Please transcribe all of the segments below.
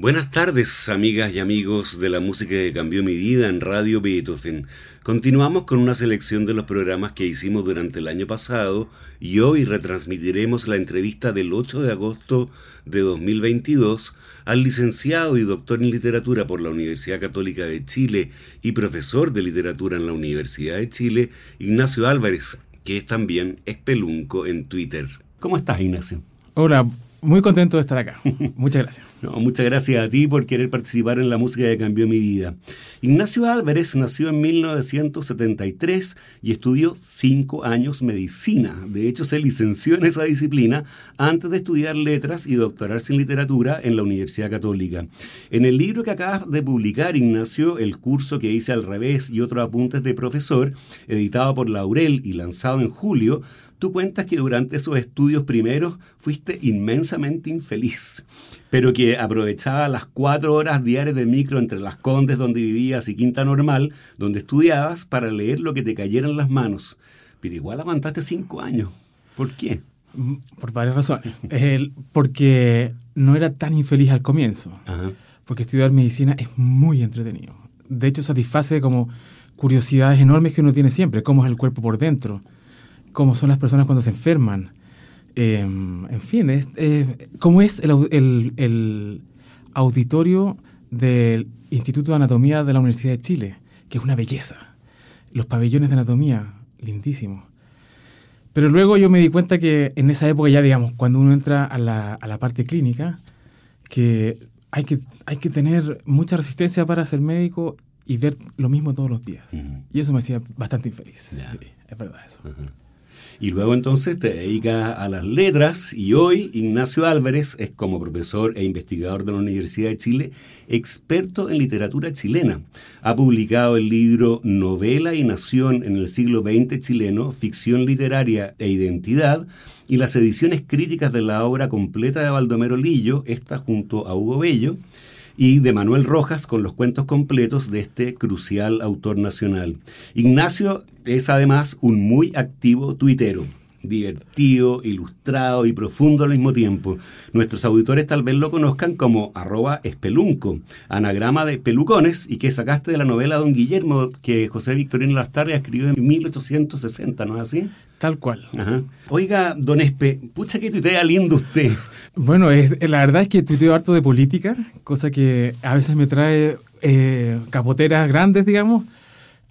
Buenas tardes, amigas y amigos de la música que cambió mi vida en Radio Beethoven. Continuamos con una selección de los programas que hicimos durante el año pasado y hoy retransmitiremos la entrevista del 8 de agosto de 2022 al licenciado y doctor en literatura por la Universidad Católica de Chile y profesor de literatura en la Universidad de Chile, Ignacio Álvarez, que es también espelunco en Twitter. ¿Cómo estás, Ignacio? Hola, muy contento de estar acá. Muchas gracias. Muchas gracias a ti por querer participar en la música que cambió mi vida. Ignacio Álvarez nació en 1973 y estudió cinco años medicina. De hecho, se licenció en esa disciplina antes de estudiar letras y doctorarse en literatura en la Universidad Católica. En el libro que acabas de publicar, Ignacio, el curso que hice al revés y otros apuntes de profesor, editado por Laurel y lanzado en julio, Tú cuentas que durante esos estudios primeros fuiste inmensamente infeliz, pero que aprovechaba las cuatro horas diarias de micro entre las Condes donde vivías y Quinta Normal, donde estudiabas, para leer lo que te cayera en las manos. Pero igual aguantaste cinco años. ¿Por qué? Por varias razones. porque no era tan infeliz al comienzo. Porque estudiar medicina es muy entretenido. De hecho, satisface como curiosidades enormes que uno tiene siempre, cómo es el cuerpo por dentro cómo son las personas cuando se enferman. Em, en fin, es, cómo es el, auditorio del Instituto de Anatomía de la Universidad de Chile, que es una belleza. Los pabellones de anatomía, lindísimos. Pero luego yo me di cuenta que en esa época ya, digamos, cuando uno entra a la, a la parte clínica, que hay, que hay que tener mucha resistencia para ser médico y ver lo mismo todos los días. Y eso me hacía bastante infeliz. es verdad eso. Y luego entonces te dedicas a las letras y hoy Ignacio Álvarez es como profesor e investigador de la Universidad de Chile, experto en literatura chilena. Ha publicado el libro Novela y Nación en el siglo XX chileno, Ficción literaria e identidad, y las ediciones críticas de la obra completa de Baldomero Lillo, esta junto a Hugo Bello y de Manuel Rojas con los cuentos completos de este crucial autor nacional. Ignacio es además un muy activo tuitero divertido, ilustrado y profundo al mismo tiempo. Nuestros auditores tal vez lo conozcan como arroba espelunco, anagrama de pelucones y que sacaste de la novela Don Guillermo que José Victorino Lastarria escribió en 1860, ¿no es así? Tal cual. Oiga, don Espe, pucha que tuitea lindo usted. Bueno, es, la verdad es que tuiteo harto de política, cosa que a veces me trae eh, capoteras grandes, digamos,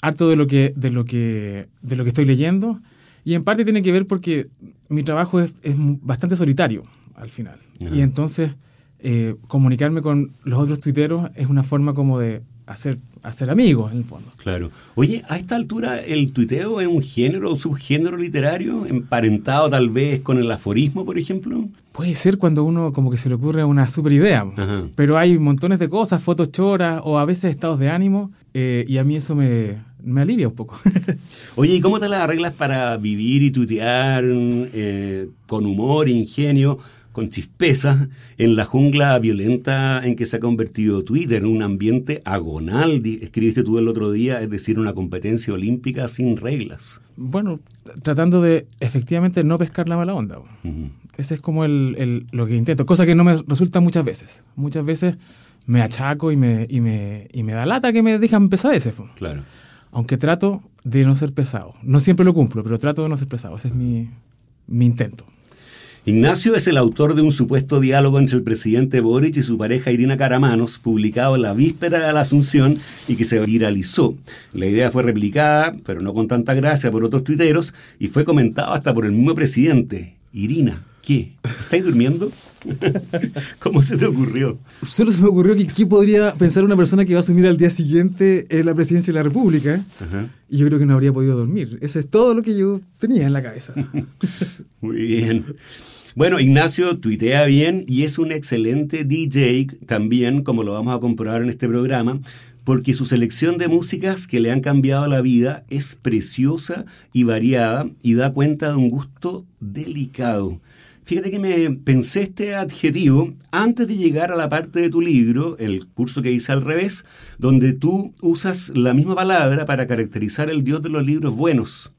harto de lo que, de lo que, de lo que estoy leyendo. Y en parte tiene que ver porque mi trabajo es, bastante solitario al final. Y entonces eh, comunicarme con los otros tuiteros es una forma como de hacer, hacer amigos, en el fondo. Claro. Oye, a esta altura, ¿el tuiteo es un género o subgénero literario emparentado tal vez con el aforismo, por ejemplo? Puede ser cuando uno como que se le ocurre una super idea, pero hay montones de cosas, fotos choras o a veces estados de ánimo eh, y a mí eso me, me alivia un poco. Oye, ¿y cómo te las arreglas para vivir y tuitear eh, con humor, ingenio? Con chispeza en la jungla violenta en que se ha convertido Twitter, un ambiente agonal, escribiste tú el otro día, es decir, una competencia olímpica sin reglas. Bueno, tratando de efectivamente no pescar la mala onda. Ese es como el, lo que intento, cosa que no me resulta muchas veces. Muchas veces me achaco y me, y me, y me da lata que me dejan pesadeces. Claro. Aunque trato de no ser pesado. No siempre lo cumplo, pero trato de no ser pesado. Ese es mi, mi intento. Ignacio es el autor de un supuesto diálogo entre el presidente Boric y su pareja Irina Caramanos, publicado en la víspera de la Asunción y que se viralizó. La idea fue replicada, pero no con tanta gracia, por otros tuiteros y fue comentado hasta por el mismo presidente. Irina, ¿qué? ¿Estáis durmiendo? ¿Cómo se te ocurrió? Solo se me ocurrió que qué podría pensar una persona que va a asumir al día siguiente en la presidencia de la República. Y yo creo que no habría podido dormir. Ese es todo lo que yo tenía en la cabeza. Muy bien. Bueno, Ignacio tuitea bien y es un excelente DJ también, como lo vamos a comprobar en este programa, porque su selección de músicas que le han cambiado la vida es preciosa y variada y da cuenta de un gusto delicado. Fíjate que me pensé este adjetivo antes de llegar a la parte de tu libro, el curso que hice al revés, donde tú usas la misma palabra para caracterizar el Dios de los libros buenos.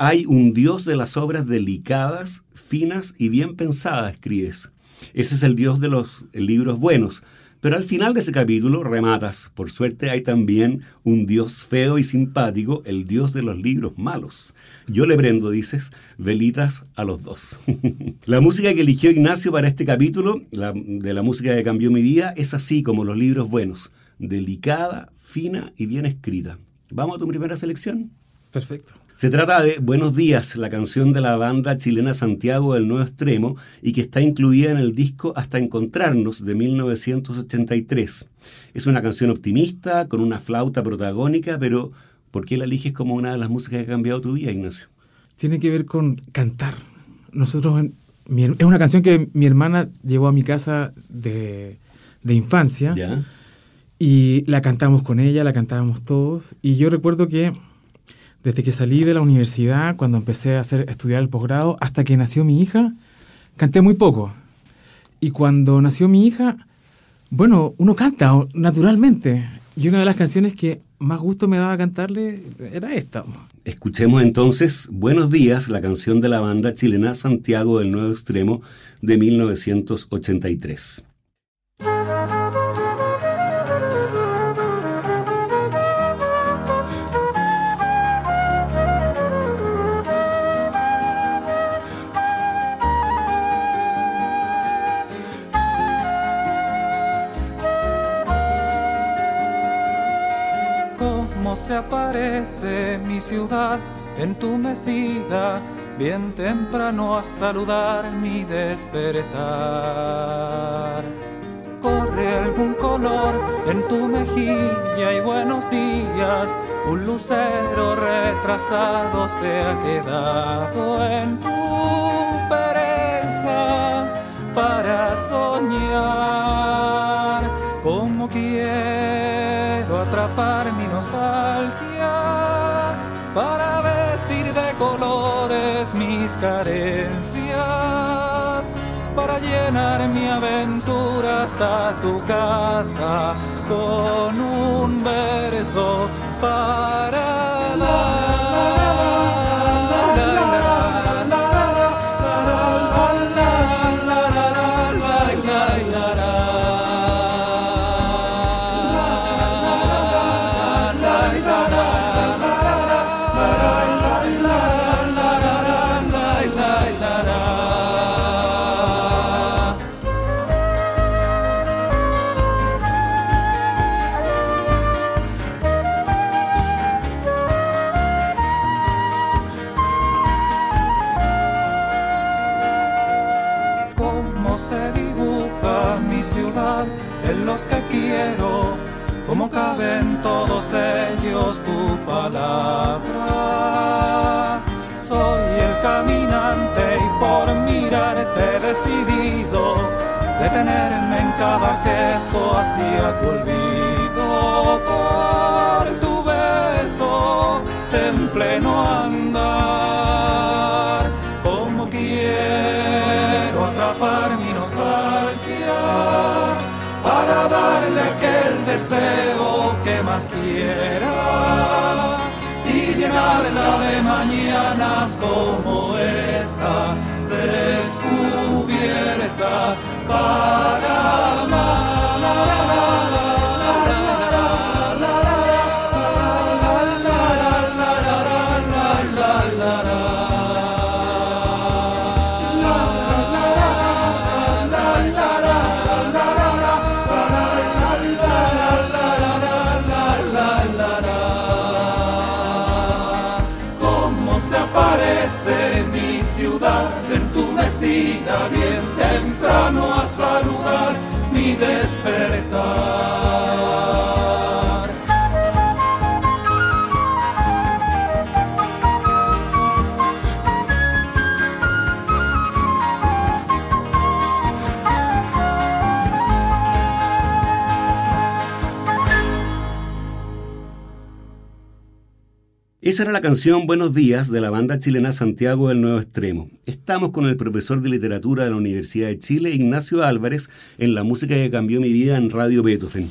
Hay un Dios de las obras delicadas, finas y bien pensadas, escribes. Ese es el Dios de los libros buenos. Pero al final de ese capítulo rematas, por suerte hay también un Dios feo y simpático, el Dios de los libros malos. Yo le prendo, dices, velitas a los dos. la música que eligió Ignacio para este capítulo, de la música que cambió mi vida, es así como los libros buenos, delicada, fina y bien escrita. ¿Vamos a tu primera selección? Perfecto. Se trata de Buenos días, la canción de la banda chilena Santiago del Nuevo Extremo y que está incluida en el disco Hasta Encontrarnos de 1983. Es una canción optimista, con una flauta protagónica, pero ¿por qué la eliges como una de las músicas que ha cambiado tu vida, Ignacio? Tiene que ver con cantar. Nosotros, es una canción que mi hermana llevó a mi casa de, de infancia. ¿Ya? Y la cantamos con ella, la cantábamos todos. Y yo recuerdo que desde que salí de la universidad, cuando empecé a, hacer, estudiar el posgrado, hasta que nació mi hija, canté muy poco. Y cuando nació mi hija, bueno, uno canta naturalmente. Y una de las canciones que más gusto me daba cantarle era esta. Escuchemos entonces Buenos días, la canción de la banda chilena Santiago del Nuevo Extremo de 1983. Aparece mi ciudad en tu mesida, bien temprano a saludar mi despertar. Corre algún color en tu mejilla y buenos días, un lucero retrasado se ha quedado en hasta tu casa con un verso para dar. Caben todos ellos tu palabra. Soy el caminante y por mirarte he decidido detenerme en cada gesto hacia tu olvido. Por tu beso en pleno andar, como quiero atrapar mi nostalgia para darle aquel deseo llenarla de mañanas como esta descubierta para bien temprano a saludar mi despertar. Esa era la canción Buenos días de la banda chilena Santiago del Nuevo Extremo. Estamos con el profesor de literatura de la Universidad de Chile, Ignacio Álvarez, en la música que cambió mi vida en Radio Beethoven.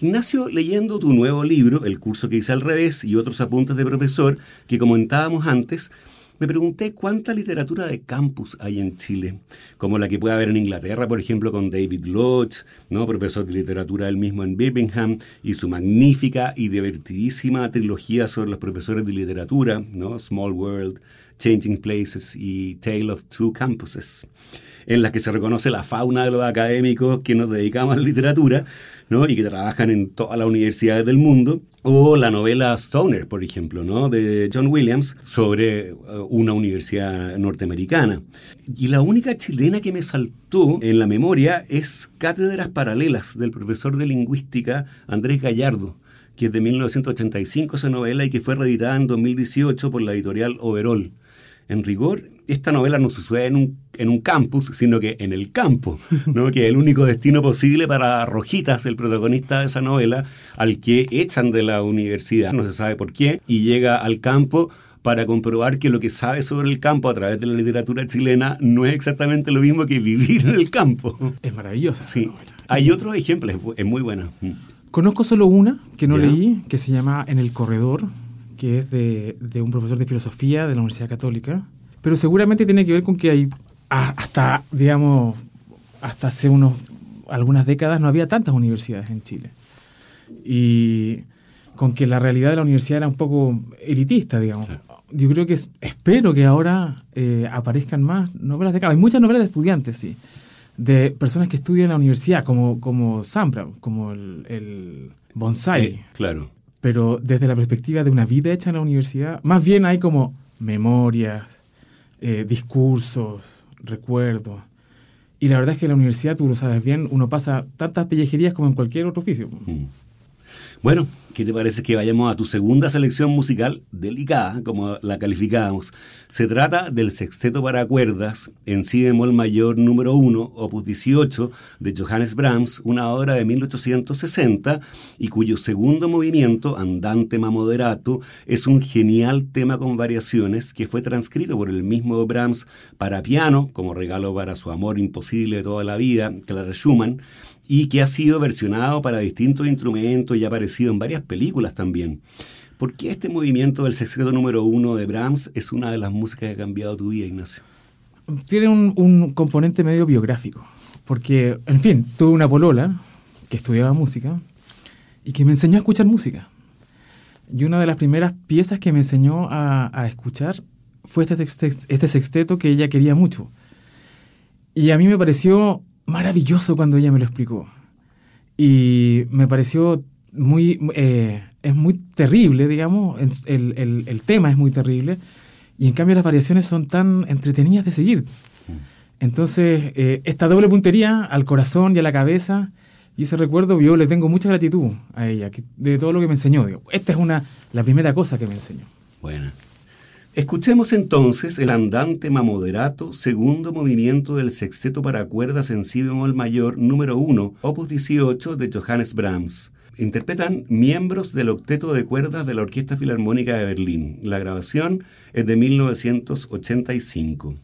Ignacio, leyendo tu nuevo libro, El curso que hice al revés y otros apuntes de profesor que comentábamos antes, me pregunté cuánta literatura de campus hay en Chile, como la que puede haber en Inglaterra, por ejemplo, con David Lodge, ¿no? profesor de literatura él mismo en Birmingham, y su magnífica y divertidísima trilogía sobre los profesores de literatura, ¿no? Small World, Changing Places y Tale of Two Campuses, en las que se reconoce la fauna de los académicos que nos dedicamos a la literatura, ¿no? y que trabajan en todas las universidades del mundo, o la novela Stoner, por ejemplo, ¿no? de John Williams, sobre uh, una universidad norteamericana. Y la única chilena que me saltó en la memoria es Cátedras Paralelas del profesor de lingüística Andrés Gallardo que es de 1985 esa novela y que fue reeditada en 2018 por la editorial Overall. En rigor, esta novela no sucede en un, en un campus, sino que en el campo, ¿no? que es el único destino posible para Rojitas, el protagonista de esa novela, al que echan de la universidad, no se sabe por qué, y llega al campo para comprobar que lo que sabe sobre el campo a través de la literatura chilena no es exactamente lo mismo que vivir en el campo. Es maravillosa. Sí. Hay otros ejemplos, es muy buena. Conozco solo una que no leí, que se llama En el Corredor, que es de, un profesor de filosofía de la Universidad Católica, pero seguramente tiene que ver con que hay hasta, digamos, hasta hace unos, algunas décadas no había tantas universidades en Chile. Y con que la realidad de la universidad era un poco elitista, digamos. Yo creo que espero que ahora eh, aparezcan más novelas de Hay muchas novelas de estudiantes, sí. De personas que estudian en la universidad, como, como Sampra, como el, Bonsai. Eh, claro pero desde la perspectiva de una vida hecha en la universidad, más bien hay como memorias, eh, discursos, recuerdos. Y la verdad es que en la universidad, tú lo sabes bien, uno pasa tantas pellejerías como en cualquier otro oficio. Mm. Bueno, ¿qué te parece que vayamos a tu segunda selección musical delicada, como la calificábamos? Se trata del Sexteto para Cuerdas en Si bemol mayor número 1, opus 18, de Johannes Brahms, una obra de 1860 y cuyo segundo movimiento, Andante ma moderato, es un genial tema con variaciones que fue transcrito por el mismo Brahms para piano, como regalo para su amor imposible de toda la vida, Clara Schumann, y que ha sido versionado para distintos instrumentos y ha aparecido en varias películas también. ¿Por qué este movimiento del sexteto número uno de Brahms es una de las músicas que ha cambiado tu vida, Ignacio? Tiene un, componente medio biográfico, porque, en fin, tuve una polola que estudiaba música y que me enseñó a escuchar música. Y una de las primeras piezas que me enseñó a, escuchar fue este, este sexteto que ella quería mucho. Y a mí me pareció maravilloso cuando ella me lo explicó. Y me pareció muy, eh, es muy terrible, digamos, el, el, el, tema es muy terrible, y en cambio las variaciones son tan entretenidas de seguir. Entonces, eh, esta doble puntería al corazón y a la cabeza, y ese recuerdo yo le tengo mucha gratitud a ella, de todo lo que me enseñó. esta es una, la primera cosa que me enseñó. Bueno. Escuchemos entonces el andante mamoderato, segundo movimiento del sexteto para cuerdas en si bemol mayor número 1, opus 18 de Johannes Brahms. Interpretan miembros del octeto de cuerdas de la Orquesta Filarmónica de Berlín. La grabación es de 1985.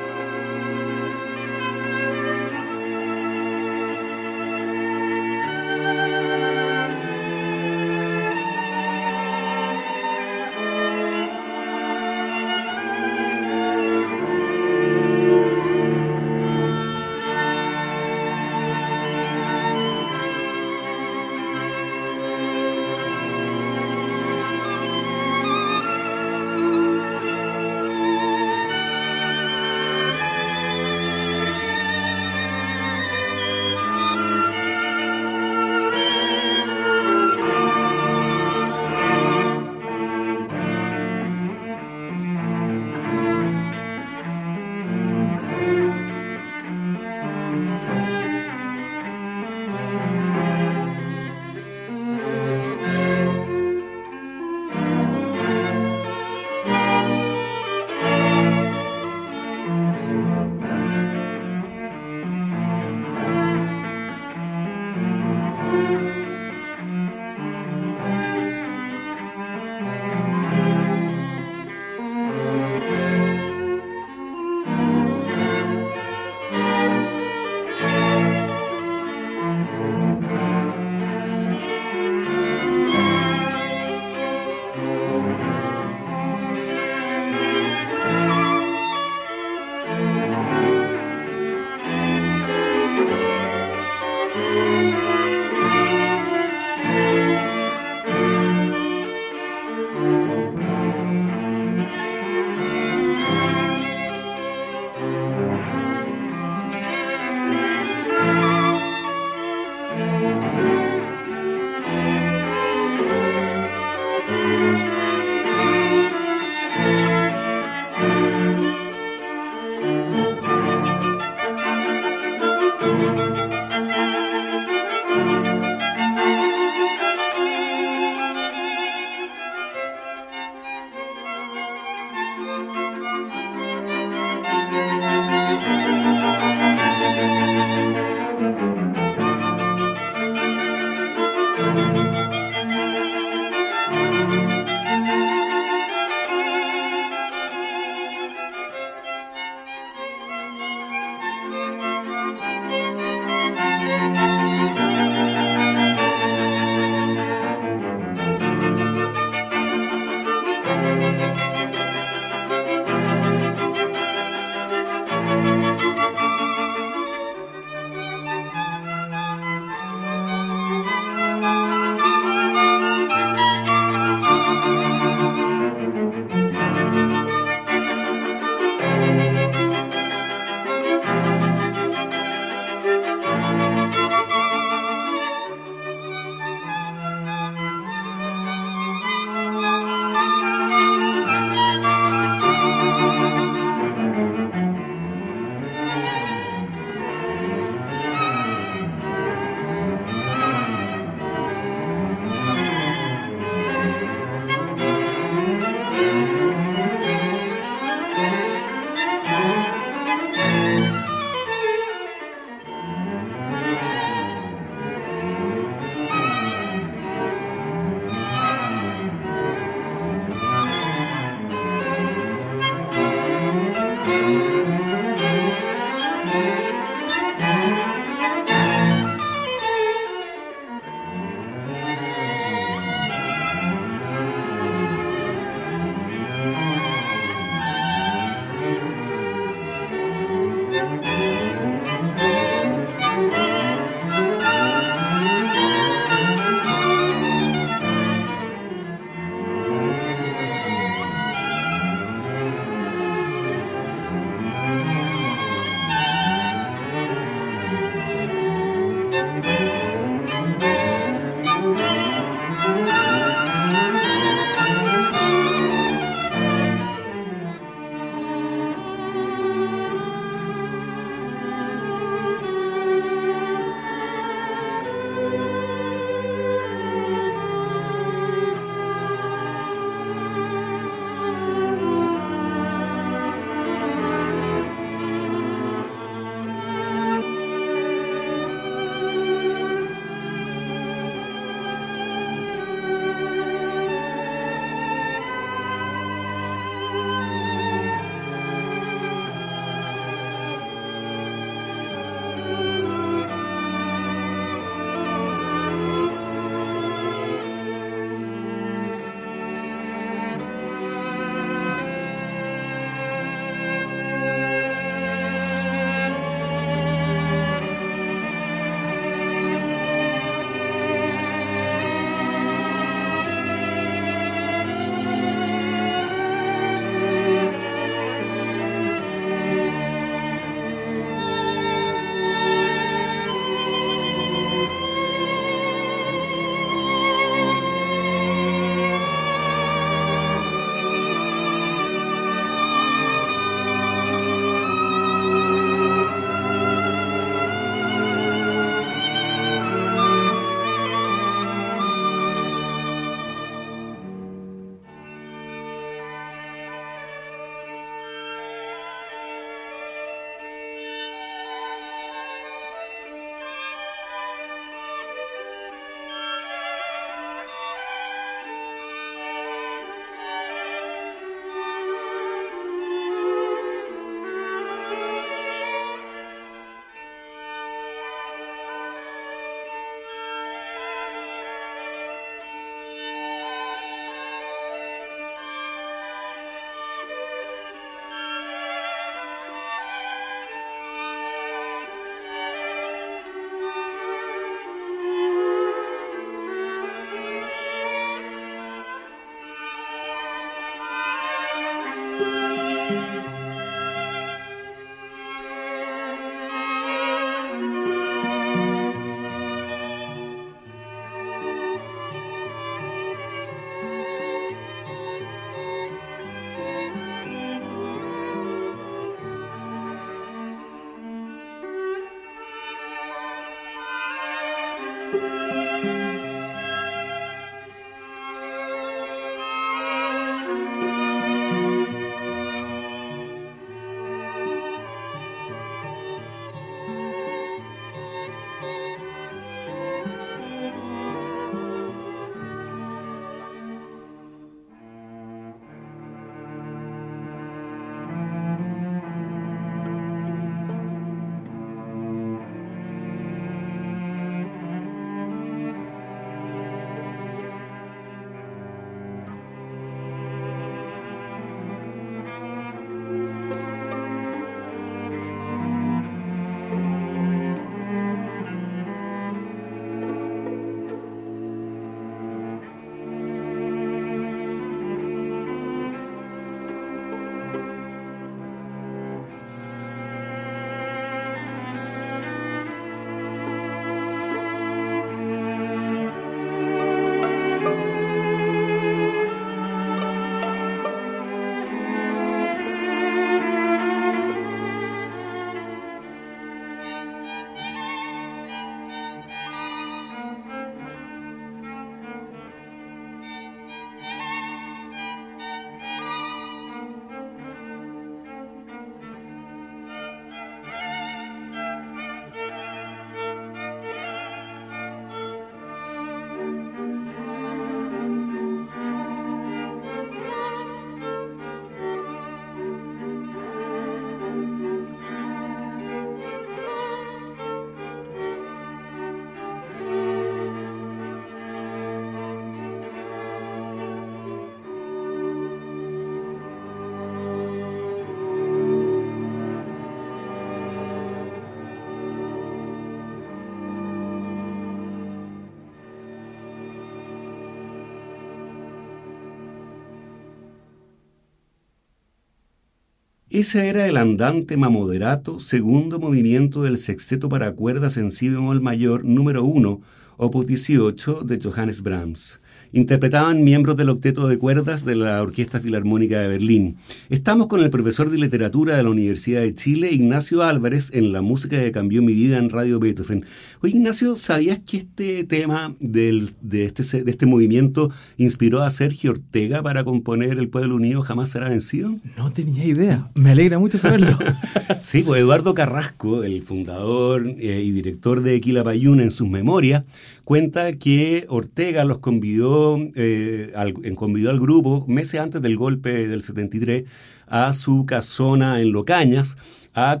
Ese era el andante mamoderato, segundo movimiento del sexteto para cuerdas en si bemol mayor número 1, opus 18 de Johannes Brahms interpretaban miembros del octeto de cuerdas de la Orquesta Filarmónica de Berlín. Estamos con el profesor de literatura de la Universidad de Chile, Ignacio Álvarez, en la música que cambió mi vida en Radio Beethoven. Oye, Ignacio, ¿sabías que este tema del, de, este, de este movimiento inspiró a Sergio Ortega para componer El Pueblo Unido Jamás Será Vencido? No tenía idea. Me alegra mucho saberlo. sí, pues Eduardo Carrasco, el fundador eh, y director de Quilapayún, en sus memorias, cuenta que Ortega los convidó, eh, al, convidó al grupo meses antes del golpe del 73 a su casona en Locañas a,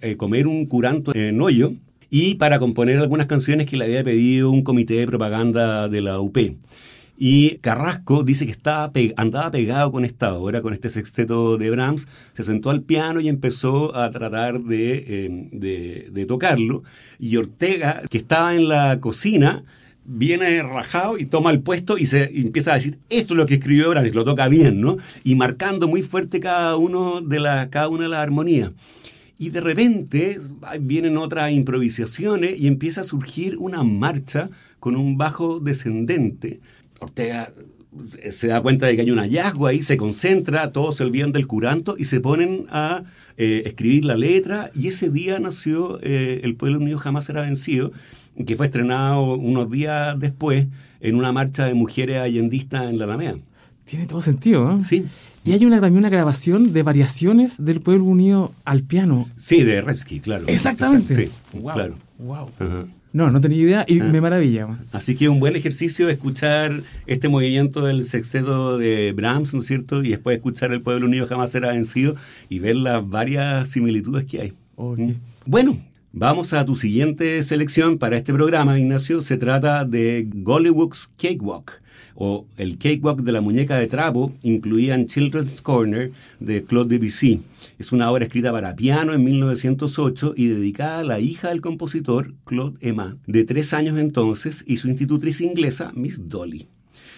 eh, comer un curanto en hoyo y para componer algunas canciones que le había pedido un comité de propaganda de la UP. Y Carrasco dice que estaba andaba pegado con esta obra, con este sexteto de Brahms, se sentó al piano y empezó a tratar de, em, de, tocarlo. Y Ortega, que estaba en la cocina, viene rajado y toma el puesto y se empieza a decir, esto es lo que escribió Brahms, lo toca bien, ¿no? Y marcando muy fuerte cada, uno de la, cada una de las armonías. Y de repente vienen otras improvisaciones y empieza a surgir una marcha con un bajo descendente Ortega eh, se da cuenta de que hay un hallazgo ahí, se concentra, todos se olvidan del curanto y se ponen a eh, escribir la letra y ese día nació eh, El pueblo unido jamás será vencido, que fue estrenado unos días después en una marcha de mujeres allendistas en la Alameda. Tiene todo sentido, ¿no? Sí. Y hay una, también una grabación de variaciones del pueblo unido al piano. Sí, de Revsky, claro. Exactamente. Sí, claro. Wow. No, no tenía idea y ah. me maravilla. Así que un buen ejercicio escuchar este movimiento del sexteto de Brahms, ¿no es cierto? Y después escuchar El Pueblo Unido jamás será vencido y ver las varias similitudes que hay. ¿Mm? Bueno, vamos a tu siguiente selección para este programa, Ignacio. Se trata de Gollywog's Cakewalk o El Cakewalk de la muñeca de trapo, incluían Children's Corner de Claude Debussy. Es una obra escrita para piano en 1908 y dedicada a la hija del compositor, Claude Emma, de tres años entonces, y su institutriz inglesa, Miss Dolly.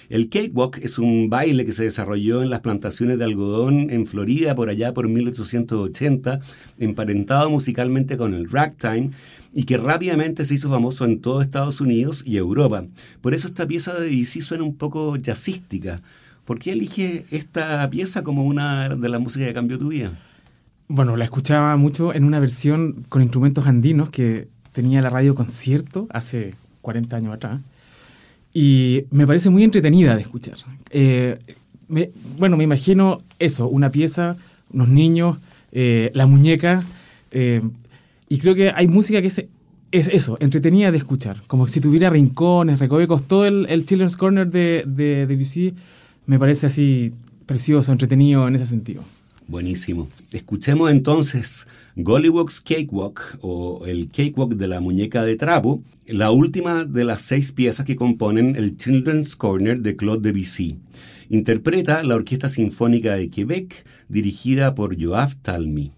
El cakewalk es un baile que se desarrolló en las plantaciones de algodón en Florida por allá por 1880, emparentado musicalmente con el ragtime y que rápidamente se hizo famoso en todo Estados Unidos y Europa. Por eso esta pieza de Debussy suena un poco jazzística. ¿Por qué elige esta pieza como una de las músicas que cambió tu vida? Bueno, la escuchaba mucho en una versión con instrumentos andinos que tenía la radio concierto hace 40 años atrás. Y me parece muy entretenida de escuchar. Eh, bueno, me imagino eso, una pieza, unos niños, eh, la muñeca. Eh, y creo que hay música que es, es, eso, entretenida de escuchar. Como si tuviera rincones, recovecos. Todo el, el Children's Corner de, de, de me parece así precioso, entretenido en ese sentido. Buenísimo. Escuchemos entonces Gollywog's Cakewalk o el Cakewalk de la muñeca de trapo, la última de las seis piezas que componen el Children's Corner de Claude Debussy. Interpreta la Orquesta Sinfónica de Quebec dirigida por Joab Talmy.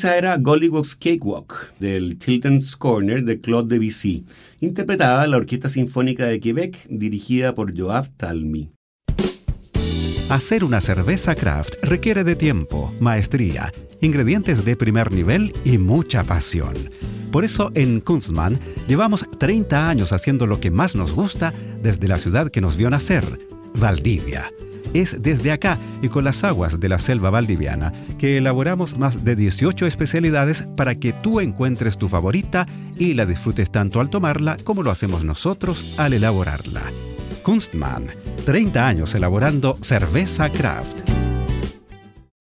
Esa era Gollywog's Cakewalk del Children's Corner de Claude Debussy, interpretada la Orquesta Sinfónica de Quebec dirigida por Joab Talmy. Hacer una cerveza craft requiere de tiempo, maestría, ingredientes de primer nivel y mucha pasión. Por eso en Kunstmann llevamos 30 años haciendo lo que más nos gusta desde la ciudad que nos vio nacer, Valdivia. Es desde acá y con las aguas de la selva valdiviana que elaboramos más de 18 especialidades para que tú encuentres tu favorita y la disfrutes tanto al tomarla como lo hacemos nosotros al elaborarla. Kunstmann, 30 años elaborando cerveza craft.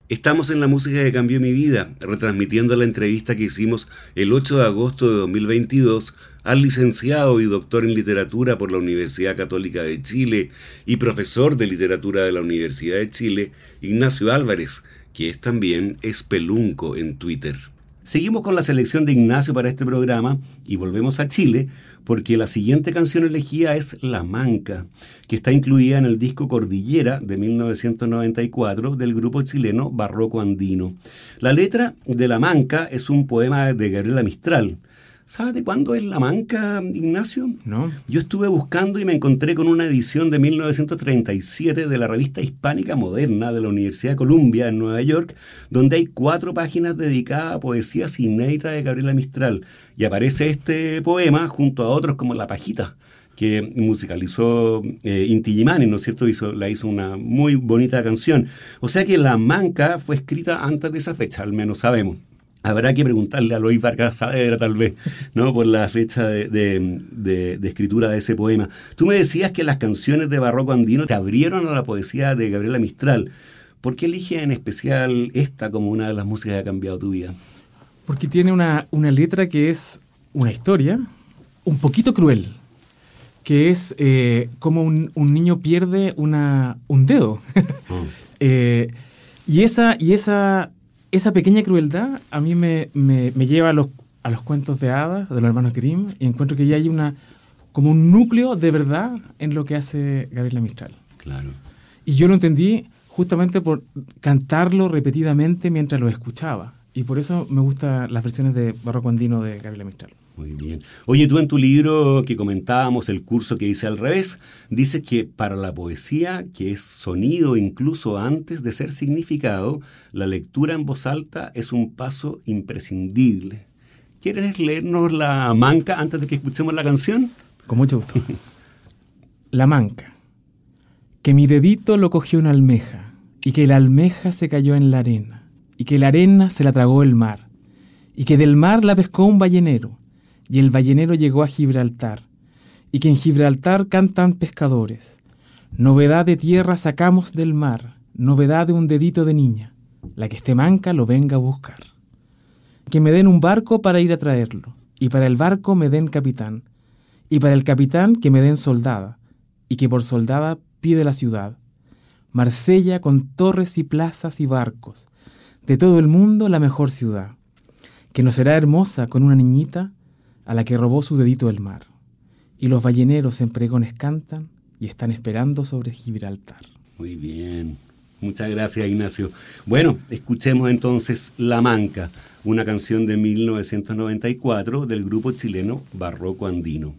Estamos en la música que cambió mi vida, retransmitiendo la entrevista que hicimos el 8 de agosto de 2022 al licenciado y doctor en literatura por la Universidad Católica de Chile y profesor de literatura de la Universidad de Chile, Ignacio Álvarez, que es también espelunco en Twitter. Seguimos con la selección de Ignacio para este programa y volvemos a Chile porque la siguiente canción elegida es La Manca, que está incluida en el disco Cordillera de 1994 del grupo chileno Barroco Andino. La letra de La Manca es un poema de Gabriela Mistral, ¿Sabes de cuándo es La Manca, Ignacio? No. Yo estuve buscando y me encontré con una edición de 1937 de la revista hispánica moderna de la Universidad de Columbia en Nueva York, donde hay cuatro páginas dedicadas a poesías inéditas de Gabriela Mistral. Y aparece este poema junto a otros como La Pajita que musicalizó eh, Inti Gimani, ¿no es cierto? Hizo, la hizo una muy bonita canción. O sea que La Manca fue escrita antes de esa fecha, al menos sabemos. Habrá que preguntarle a Luis Vargas Saavedra, tal vez, ¿no? Por la fecha de, escritura de ese poema. Tú me decías que las canciones de Barroco Andino te abrieron a la poesía de Gabriela Mistral. ¿Por qué eliges en especial esta como una de las músicas que ha cambiado tu vida? Porque tiene una, letra que es una historia un poquito cruel, que es eh, como un, niño pierde una, un dedo. Oh. Eh, y esa, y esa esa pequeña crueldad a mí me, lleva a los, a los cuentos de hadas de los hermanos Grimm y encuentro que ya hay una como un núcleo de verdad en lo que hace Gabriela Mistral. Claro. Y yo lo entendí justamente por cantarlo repetidamente mientras lo escuchaba. Y por eso me gustan las versiones de Barroco Andino de Gabriela Mistral. Muy bien. Oye, tú en tu libro que comentábamos, el curso que dice al revés, dices que para la poesía, que es sonido incluso antes de ser significado, la lectura en voz alta es un paso imprescindible. ¿Quieres leernos la manca antes de que escuchemos la canción? Con mucho gusto. la manca. Que mi dedito lo cogió una almeja, y que la almeja se cayó en la arena, y que la arena se la tragó el mar, y que del mar la pescó un ballenero, y el ballenero llegó a Gibraltar, y que en Gibraltar cantan pescadores. Novedad de tierra sacamos del mar, novedad de un dedito de niña, la que esté manca lo venga a buscar. Que me den un barco para ir a traerlo, y para el barco me den capitán, y para el capitán que me den soldada, y que por soldada pide la ciudad. Marsella con torres y plazas y barcos, de todo el mundo la mejor ciudad, que no será hermosa con una niñita a la que robó su dedito el mar. Y los balleneros en pregones cantan y están esperando sobre Gibraltar. Muy bien. Muchas gracias, Ignacio. Bueno, escuchemos entonces La Manca, una canción de 1994 del grupo chileno Barroco Andino.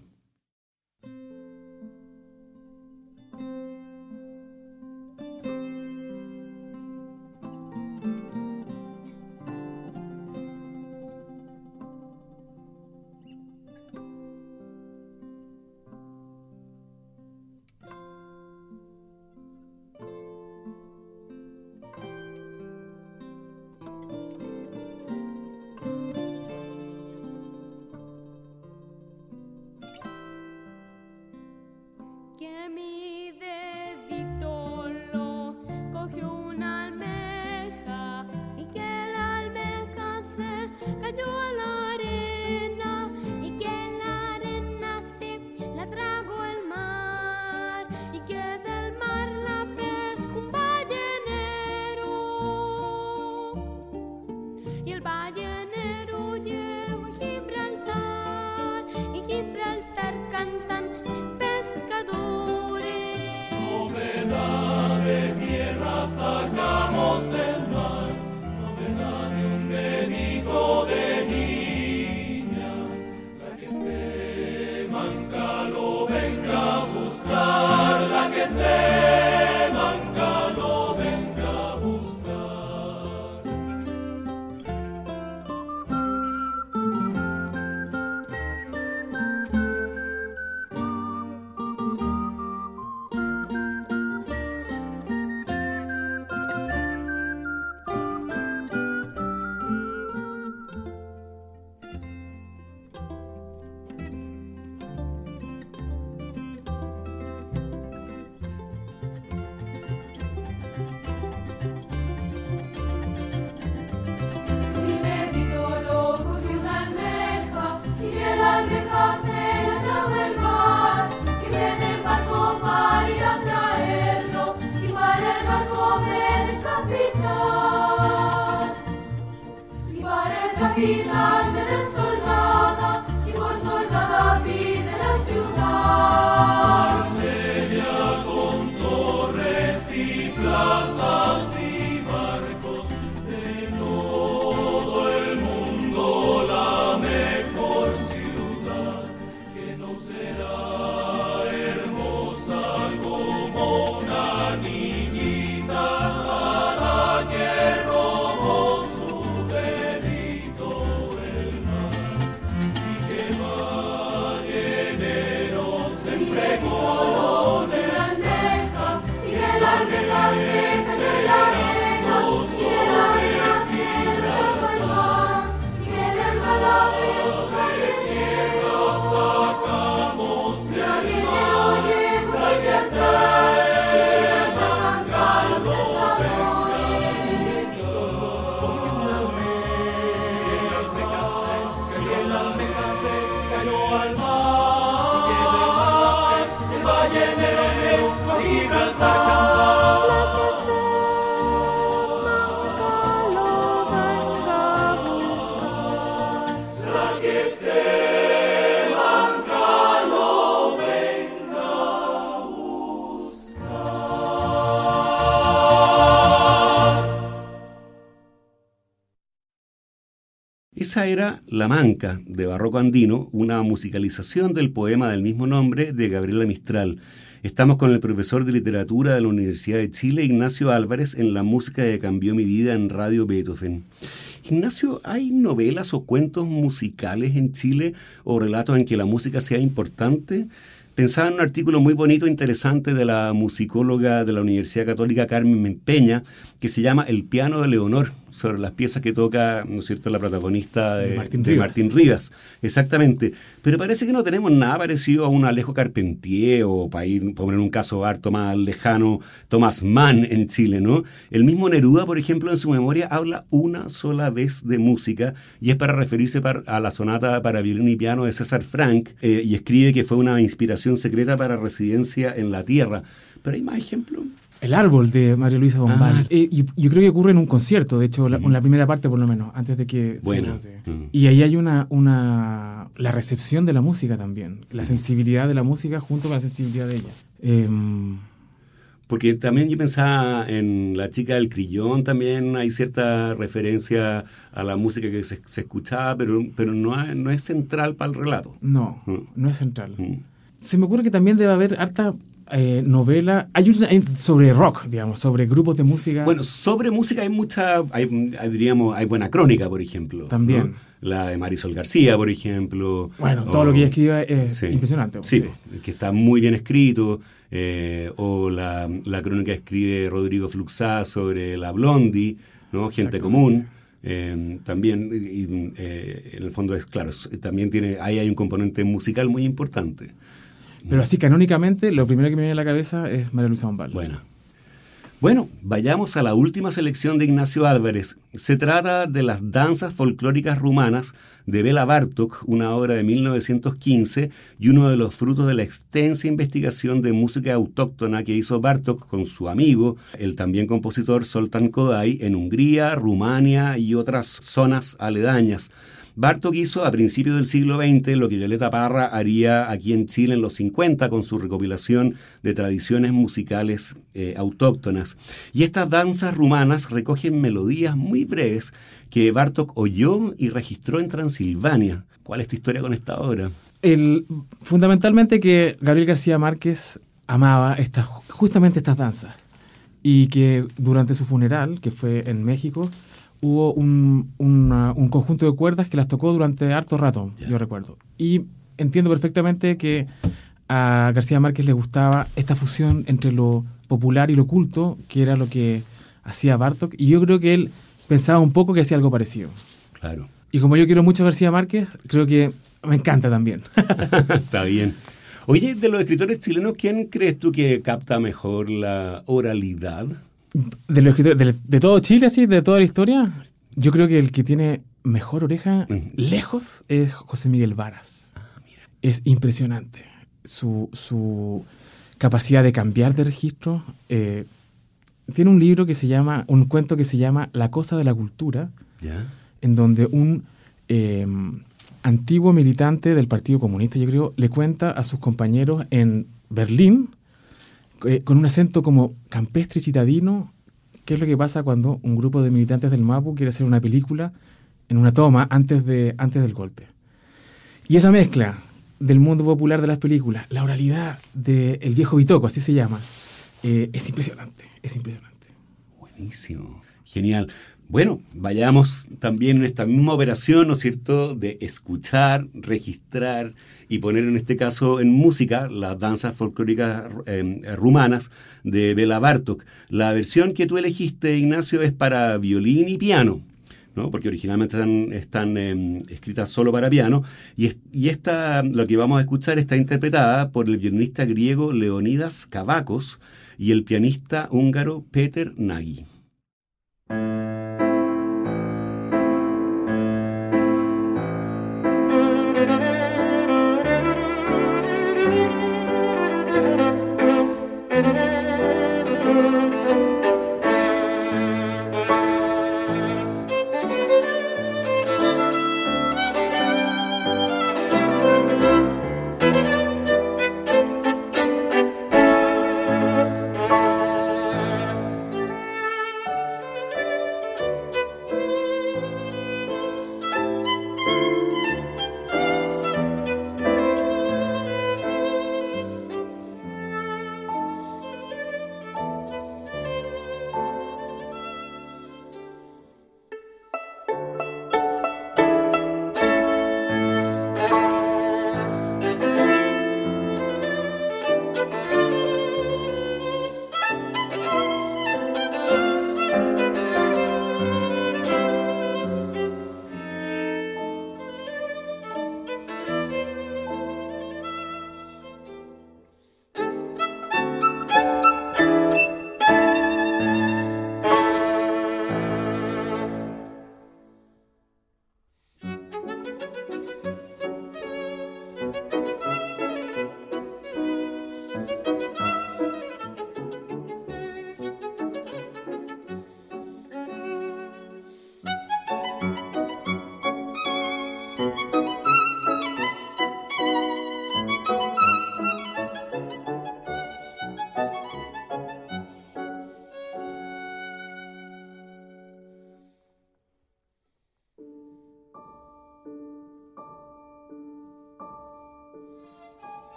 Era La Manca, de Barroco Andino, una musicalización del poema del mismo nombre de Gabriela Mistral. Estamos con el profesor de literatura de la Universidad de Chile, Ignacio Álvarez, en la música que cambió mi vida en Radio Beethoven. Ignacio, ¿hay novelas o cuentos musicales en Chile o relatos en que la música sea importante? Pensaba en un artículo muy bonito, e interesante de la musicóloga de la Universidad Católica Carmen Peña, que se llama El piano de Leonor, sobre las piezas que toca, ¿no es cierto?, la protagonista de, Martín, Rivas. Exactamente. Pero parece que no tenemos nada parecido a un Alejo Carpentier o, para ir poner un caso harto más lejano, Tomás Mann en Chile, ¿no? El mismo Neruda, por ejemplo, en su memoria habla una sola vez de música y es para referirse a la sonata para violín y piano de César Frank eh, y escribe que fue una inspiración secreta para residencia en la tierra. Pero hay más ejemplos. El árbol de María Luisa Bombal. Ah. Eh, yo, creo que ocurre en un concierto, de hecho, en la primera parte por lo menos, antes de que... Bueno. Y ahí hay una, una... la recepción de la música también, la sensibilidad de la música junto con la sensibilidad de ella. Em, porque también yo pensaba en La chica del crillón, también hay cierta referencia a la música que se, escuchaba, pero, pero no, no es central para el relato. No, no es central. Se me ocurre que también debe haber harta eh, novela, hay, sobre rock, digamos, sobre grupos de música. Bueno, sobre música hay mucha, hay, diríamos, hay buena crónica, por ejemplo. También. La de Marisol García, por ejemplo. Bueno, todo lo que ella escribe es impresionante. Sí, que está muy bien escrito. Eh, o la, crónica que escribe Rodrigo Fluxá sobre la Blondie, ¿no? Gente común. Eh, también, en el fondo es claro, también tiene, ahí hay un componente musical muy importante. Pero así canónicamente, lo primero que me viene a la cabeza es María Luisa Bombal. Bueno. Bueno, vayamos a la última selección de Ignacio Álvarez. Se trata de las danzas folclóricas rumanas de Bela Bartok, una obra de 1915 y uno de los frutos de la extensa investigación de música autóctona que hizo Bartok con su amigo, el también compositor Soltan Kodai, en Hungría, Rumania y otras zonas aledañas. Bartok hizo a principios del siglo XX lo que Violeta Parra haría aquí en Chile en los 50 con su recopilación de tradiciones musicales eh, autóctonas. Y estas danzas rumanas recogen melodías muy breves que Bartok oyó y registró en Transilvania. ¿Cuál es tu historia con esta obra? Fundamentalmente que Gabriel García Márquez amaba justamente estas danzas y que durante su funeral, que fue en México, hubo un, un, conjunto de cuerdas que las tocó durante harto rato, yo recuerdo. Y entiendo perfectamente que a García Márquez le gustaba esta fusión entre lo popular y lo culto, que era lo que hacía Bartok, y yo creo que él pensaba un poco que hacía algo parecido. Claro. Y como yo quiero mucho a García Márquez, creo que me encanta también. Está bien. Oye, de los escritores chilenos, ¿quién crees tú que capta mejor la oralidad? De, los de, todo Chile, así, de toda la historia, yo creo que el que tiene mejor oreja lejos es José Miguel Varas. Ah, es impresionante. Su, su, capacidad de cambiar de registro. Eh, tiene un libro que se llama, un cuento que se llama La cosa de la cultura, en donde un em, antiguo militante del Partido Comunista, yo creo, le cuenta a sus compañeros en Berlín, eh, con un acento como campestre y citadino, qué es lo que pasa cuando un grupo de militantes del MAPU quiere hacer una película en una toma antes, de, antes del golpe. Y esa mezcla del mundo popular de las películas, la oralidad del viejo Bitoco, así se llama, eh, es impresionante, es impresionante. Buenísimo, genial. Bueno, vayamos también en esta misma operación, ¿no es cierto?, de escuchar, registrar y poner en este caso en música las danzas folclóricas em, rumanas de Bela Bartok. La versión que tú elegiste, Ignacio, es para violín y piano. ¿no? porque originalmente están, em, escritas solo para piano, y, y, esta, lo que vamos a escuchar está interpretada por el violinista griego Leonidas Kavakos y el pianista húngaro Peter Nagy.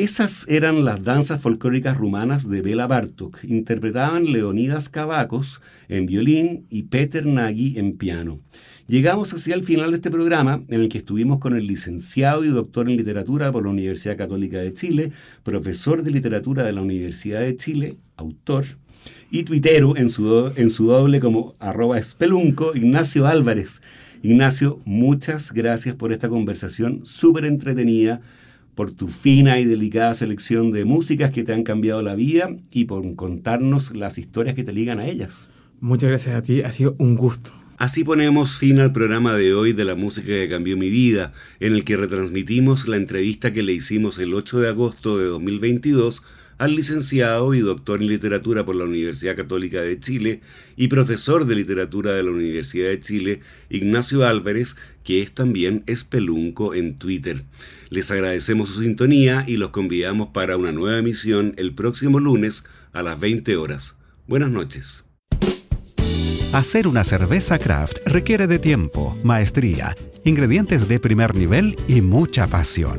Esas eran las danzas folclóricas rumanas de Bela Bartok. Interpretaban Leonidas Cavacos en violín y Peter Nagy en piano. Llegamos hacia el final de este programa, en el que estuvimos con el licenciado y doctor en literatura por la Universidad Católica de Chile, profesor de literatura de la Universidad de Chile, autor, y tuitero en su, doble como arroba espelunco, Ignacio Álvarez. Ignacio, muchas gracias por esta conversación súper entretenida por tu fina y delicada selección de músicas que te han cambiado la vida y por contarnos las historias que te ligan a ellas. Muchas gracias a ti, ha sido un gusto. Así ponemos fin al programa de hoy de la música que cambió mi vida, en el que retransmitimos la entrevista que le hicimos el 8 de agosto de 2022 al licenciado y doctor en literatura por la Universidad Católica de Chile y profesor de literatura de la Universidad de Chile, Ignacio Álvarez, que es también espelunco en Twitter. Les agradecemos su sintonía y los convidamos para una nueva emisión el próximo lunes a las 20 horas. Buenas noches. Hacer una cerveza craft requiere de tiempo, maestría, ingredientes de primer nivel y mucha pasión.